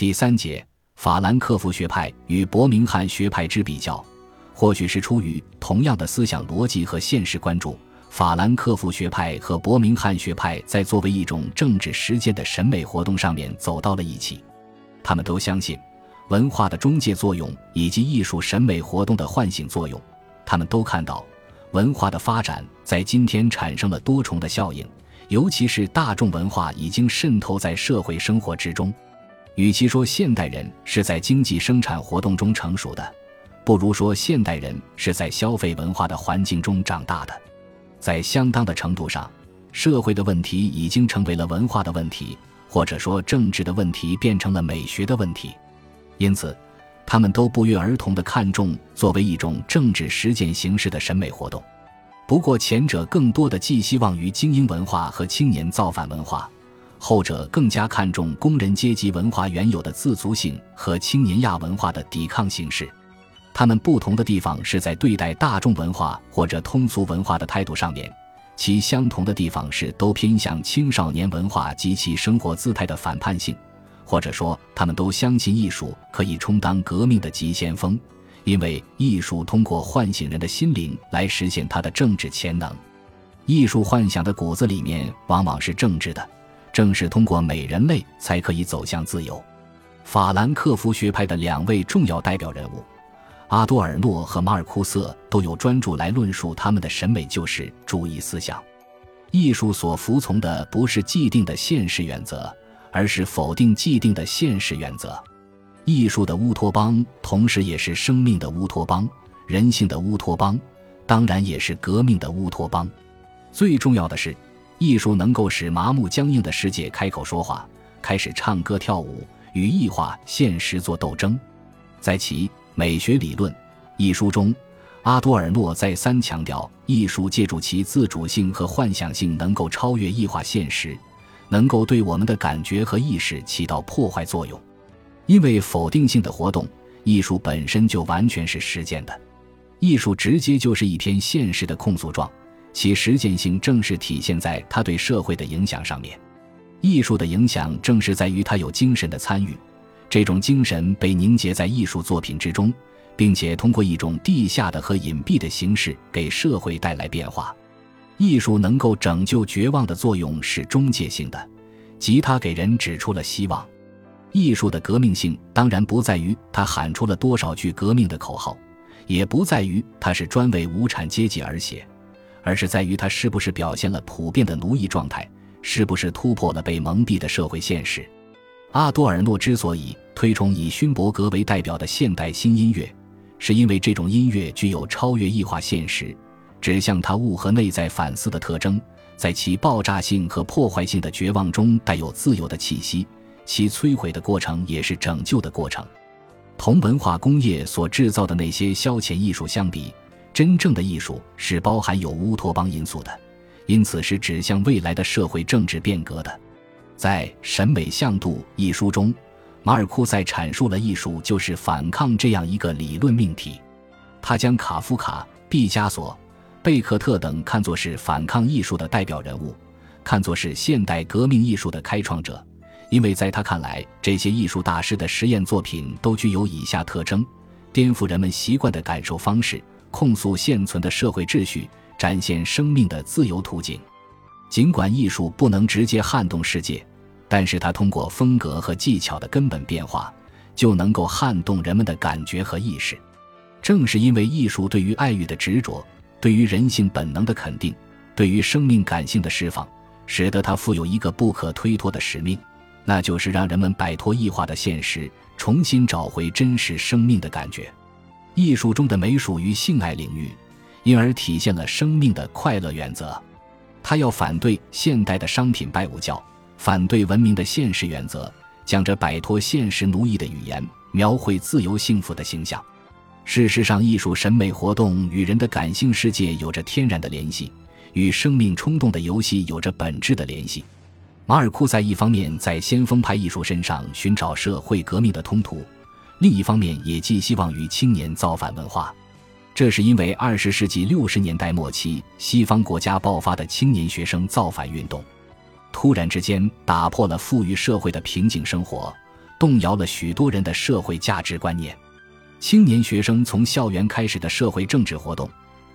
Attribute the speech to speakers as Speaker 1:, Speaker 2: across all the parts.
Speaker 1: 第三节，法兰克福学派与伯明翰学派之比较，或许是出于同样的思想逻辑和现实关注，法兰克福学派和伯明翰学派在作为一种政治实践的审美活动上面走到了一起。他们都相信文化的中介作用以及艺术审美活动的唤醒作用。他们都看到文化的发展在今天产生了多重的效应，尤其是大众文化已经渗透在社会生活之中。与其说现代人是在经济生产活动中成熟的，不如说现代人是在消费文化的环境中长大的。在相当的程度上，社会的问题已经成为了文化的问题，或者说政治的问题变成了美学的问题。因此，他们都不约而同地看重作为一种政治实践形式的审美活动。不过，前者更多的寄希望于精英文化和青年造反文化。后者更加看重工人阶级文化原有的自足性和青年亚文化的抵抗形式，他们不同的地方是在对待大众文化或者通俗文化的态度上面；其相同的地方是都偏向青少年文化及其生活姿态的反叛性，或者说他们都相信艺术可以充当革命的急先锋，因为艺术通过唤醒人的心灵来实现它的政治潜能。艺术幻想的骨子里面往往是政治的。正是通过美人类才可以走向自由。法兰克福学派的两位重要代表人物阿多尔诺和马尔库瑟都有专著来论述他们的审美救世主义思想。艺术所服从的不是既定的现实原则，而是否定既定的现实原则。艺术的乌托邦，同时也是生命的乌托邦、人性的乌托邦，当然也是革命的乌托邦。最重要的是。艺术能够使麻木僵硬的世界开口说话，开始唱歌跳舞，与异化现实做斗争。在其《美学理论》一书中，阿多尔诺再三强调，艺术借助其自主性和幻想性，能够超越异化现实，能够对我们的感觉和意识起到破坏作用。因为否定性的活动，艺术本身就完全是实践的，艺术直接就是一篇现实的控诉状。其实践性正是体现在它对社会的影响上面。艺术的影响正是在于它有精神的参与，这种精神被凝结在艺术作品之中，并且通过一种地下的和隐蔽的形式给社会带来变化。艺术能够拯救绝望的作用是中介性的，即它给人指出了希望。艺术的革命性当然不在于它喊出了多少句革命的口号，也不在于它是专为无产阶级而写。而是在于他是不是表现了普遍的奴役状态，是不是突破了被蒙蔽的社会现实。阿多尔诺之所以推崇以勋伯格为代表的现代新音乐，是因为这种音乐具有超越异化现实、指向他物和内在反思的特征，在其爆炸性和破坏性的绝望中带有自由的气息，其摧毁的过程也是拯救的过程。同文化工业所制造的那些消遣艺术相比。真正的艺术是包含有乌托邦因素的，因此是指向未来的社会政治变革的。在《审美向度》一书中，马尔库塞阐述了艺术就是反抗这样一个理论命题。他将卡夫卡、毕加索、贝克特等看作是反抗艺术的代表人物，看作是现代革命艺术的开创者，因为在他看来，这些艺术大师的实验作品都具有以下特征：颠覆人们习惯的感受方式。控诉现存的社会秩序，展现生命的自由途径。尽管艺术不能直接撼动世界，但是它通过风格和技巧的根本变化，就能够撼动人们的感觉和意识。正是因为艺术对于爱欲的执着，对于人性本能的肯定，对于生命感性的释放，使得它负有一个不可推脱的使命，那就是让人们摆脱异化的现实，重新找回真实生命的感觉。艺术中的美属于性爱领域，因而体现了生命的快乐原则。他要反对现代的商品拜物教，反对文明的现实原则，讲着摆脱现实奴役的语言，描绘自由幸福的形象。事实上，艺术审美活动与人的感性世界有着天然的联系，与生命冲动的游戏有着本质的联系。马尔库塞一方面在先锋派艺术身上寻找社会革命的通途。另一方面，也寄希望于青年造反文化，这是因为二十世纪六十年代末期西方国家爆发的青年学生造反运动，突然之间打破了富裕社会的平静生活，动摇了许多人的社会价值观念。青年学生从校园开始的社会政治活动，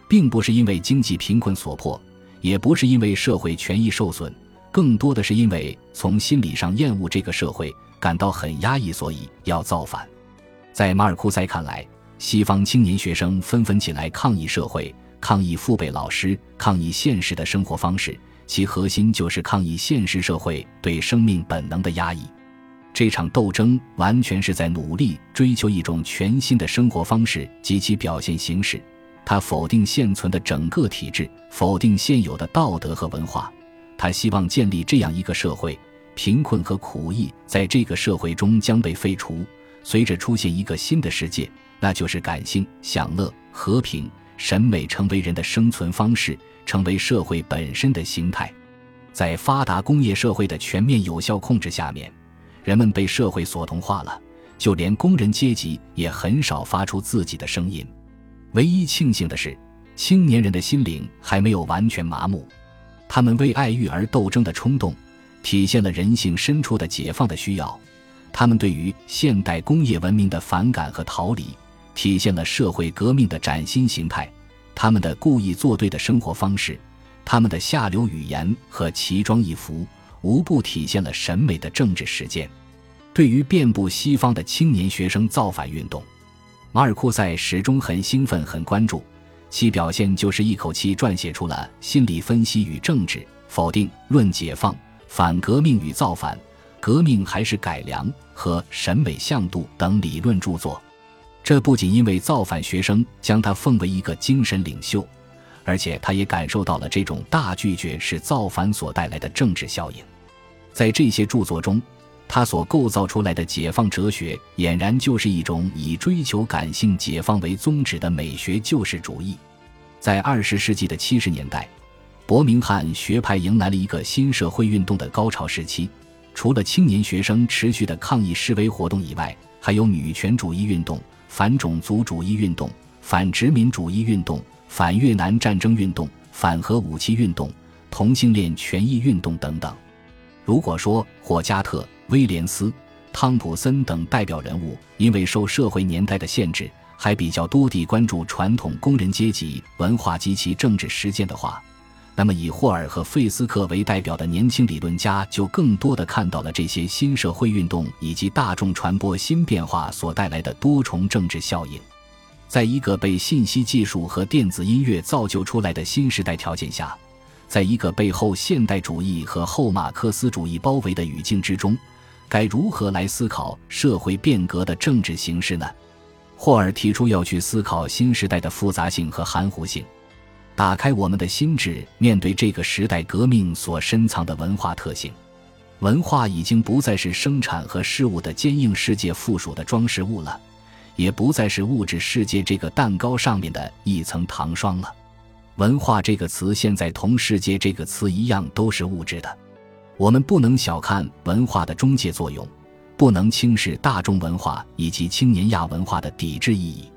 Speaker 1: 并不是因为经济贫困所迫，也不是因为社会权益受损，更多的是因为从心理上厌恶这个社会，感到很压抑，所以要造反。在马尔库塞看来，西方青年学生纷纷起来抗议社会，抗议父辈老师，抗议现实的生活方式，其核心就是抗议现实社会对生命本能的压抑。这场斗争完全是在努力追求一种全新的生活方式及其表现形式。他否定现存的整个体制，否定现有的道德和文化。他希望建立这样一个社会：贫困和苦役在这个社会中将被废除，随着出现一个新的世界，那就是感性、享乐、和平、审美成为人的生存方式，成为社会本身的形态。在发达工业社会的全面有效控制下面。人们被社会所同化了，就连工人阶级也很少发出自己的声音。唯一庆幸的是，青年人的心灵还没有完全麻木，他们为爱欲而斗争的冲动，体现了人性深处的解放的需要；他们对于现代工业文明的反感和逃离，体现了社会革命的崭新形态；他们的故意作对的生活方式，他们的下流语言和奇装异服。无不体现了审美的政治实践。对于遍布西方的青年学生造反运动，马尔库塞始终很兴奋、很关注。其表现就是一口气撰写出了《心理分析与政治》《否定论解放》《反革命与造反》《革命还是改良》和《审美向度》等理论著作。这不仅因为造反学生将他奉为一个精神领袖，而且他也感受到了这种大拒绝是造反所带来的政治效应。在这些著作中，他所构造出来的解放哲学，俨然就是一种以追求感性解放为宗旨的美学救世主义。在二十世纪的七十年代，伯明翰学派迎来了一个新社会运动的高潮时期。除了青年学生持续的抗议示威活动以外，还有女权主义运动、反种族主义运动、反殖民主义运动、反越南战争运动、反核武器运动、同性恋权益运动等等。如果说霍加特、威廉斯、汤普森等代表人物因为受社会年代的限制，还比较多地关注传统工人阶级文化及其政治实践的话，那么以霍尔和费斯克为代表的年轻理论家就更多的看到了这些新社会运动以及大众传播新变化所带来的多重政治效应。在一个被信息技术和电子音乐造就出来的新时代条件下。在一个被后现代主义和后马克思主义包围的语境之中，该如何来思考社会变革的政治形式呢？霍尔提出要去思考新时代的复杂性和含糊性，打开我们的心智，面对这个时代革命所深藏的文化特性。文化已经不再是生产和事物的坚硬世界附属的装饰物了，也不再是物质世界这个蛋糕上面的一层糖霜了。文化这个词现在同世界这个词一样都是物质的，我们不能小看文化的中介作用，不能轻视大众文化以及青年亚文化的抵制意义。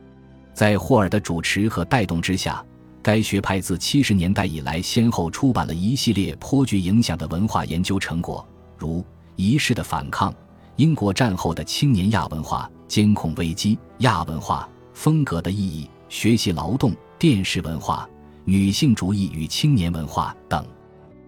Speaker 1: 在霍尔的主持和带动之下，该学派自七十年代以来先后出版了一系列颇具影响的文化研究成果，如《仪式的反抗》《英国战后的青年亚文化》《监控危机》《亚文化风格的意义》《学习劳动》《电视文化》。女性主义与青年文化等，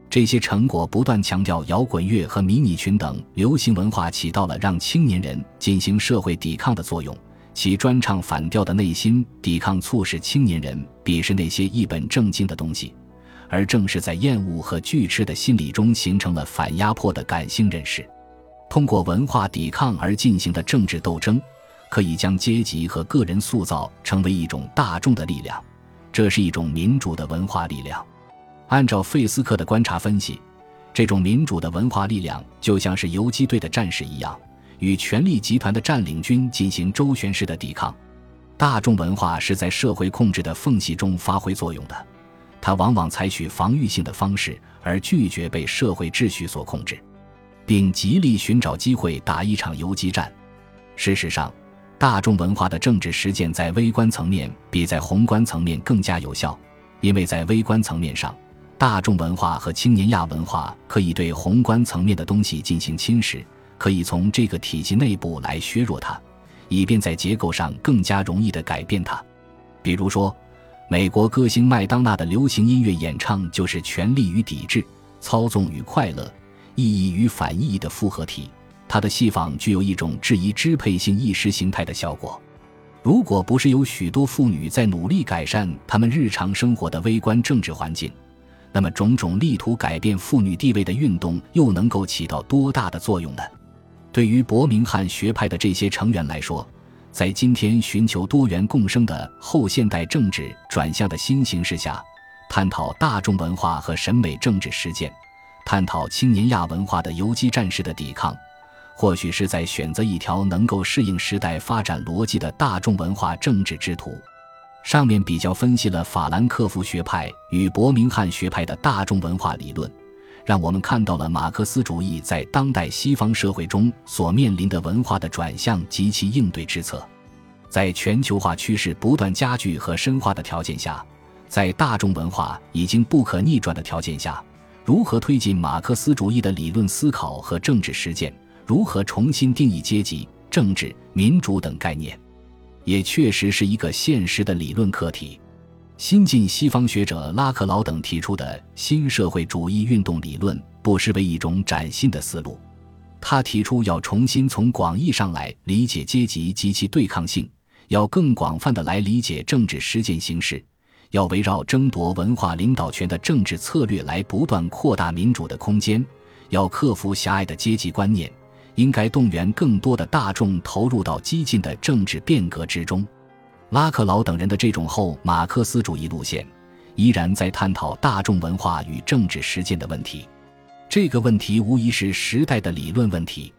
Speaker 1: 这些成果不断强调摇滚乐和迷你裙等流行文化起到了让青年人进行社会抵抗的作用。其专唱反调的内心抵抗，促使青年人鄙视那些一本正经的东西，而正是在厌恶和拒斥的心理中形成了反压迫的感性认识。通过文化抵抗而进行的政治斗争，可以将阶级和个人塑造成为一种大众的力量。这是一种民主的文化力量。按照费斯克的观察分析，这种民主的文化力量就像是游击队的战士一样，与权力集团的占领军进行周旋式的抵抗。大众文化是在社会控制的缝隙中发挥作用的，它往往采取防御性的方式，而拒绝被社会秩序所控制，并极力寻找机会打一场游击战。事实上。大众文化的政治实践在微观层面比在宏观层面更加有效，因为在微观层面上，大众文化和青年亚文化可以对宏观层面的东西进行侵蚀，可以从这个体系内部来削弱它，以便在结构上更加容易地改变它。比如说，美国歌星麦当娜的流行音乐演唱就是权力与抵制、操纵与快乐、意义与反意义的复合体。它的戏仿具有一种质疑支配性意识形态的效果。如果不是有许多妇女在努力改善她们日常生活的微观政治环境，那么种种力图改变妇女地位的运动又能够起到多大的作用呢？对于伯明翰学派的这些成员来说，在今天寻求多元共生的后现代政治转向的新形势下，探讨大众文化和审美政治实践，探讨青年亚文化的游击战士的抵抗。或许是在选择一条能够适应时代发展逻辑的大众文化政治之途。上面比较分析了法兰克福学派与伯明翰学派的大众文化理论，让我们看到了马克思主义在当代西方社会中所面临的文化的转向及其应对之策。在全球化趋势不断加剧和深化的条件下，在大众文化已经不可逆转的条件下，如何推进马克思主义的理论思考和政治实践？如何重新定义阶级、政治、民主等概念，也确实是一个现实的理论课题。新晋西方学者拉克劳等提出的新社会主义运动理论，不失为一种崭新的思路。他提出要重新从广义上来理解阶级及其对抗性，要更广泛的来理解政治实践形式，要围绕争夺文化领导权的政治策略来不断扩大民主的空间，要克服狭隘的阶级观念。应该动员更多的大众投入到激进的政治变革之中。拉克劳等人的这种后马克思主义路线，依然在探讨大众文化与政治实践的问题。这个问题无疑是时代的理论问题。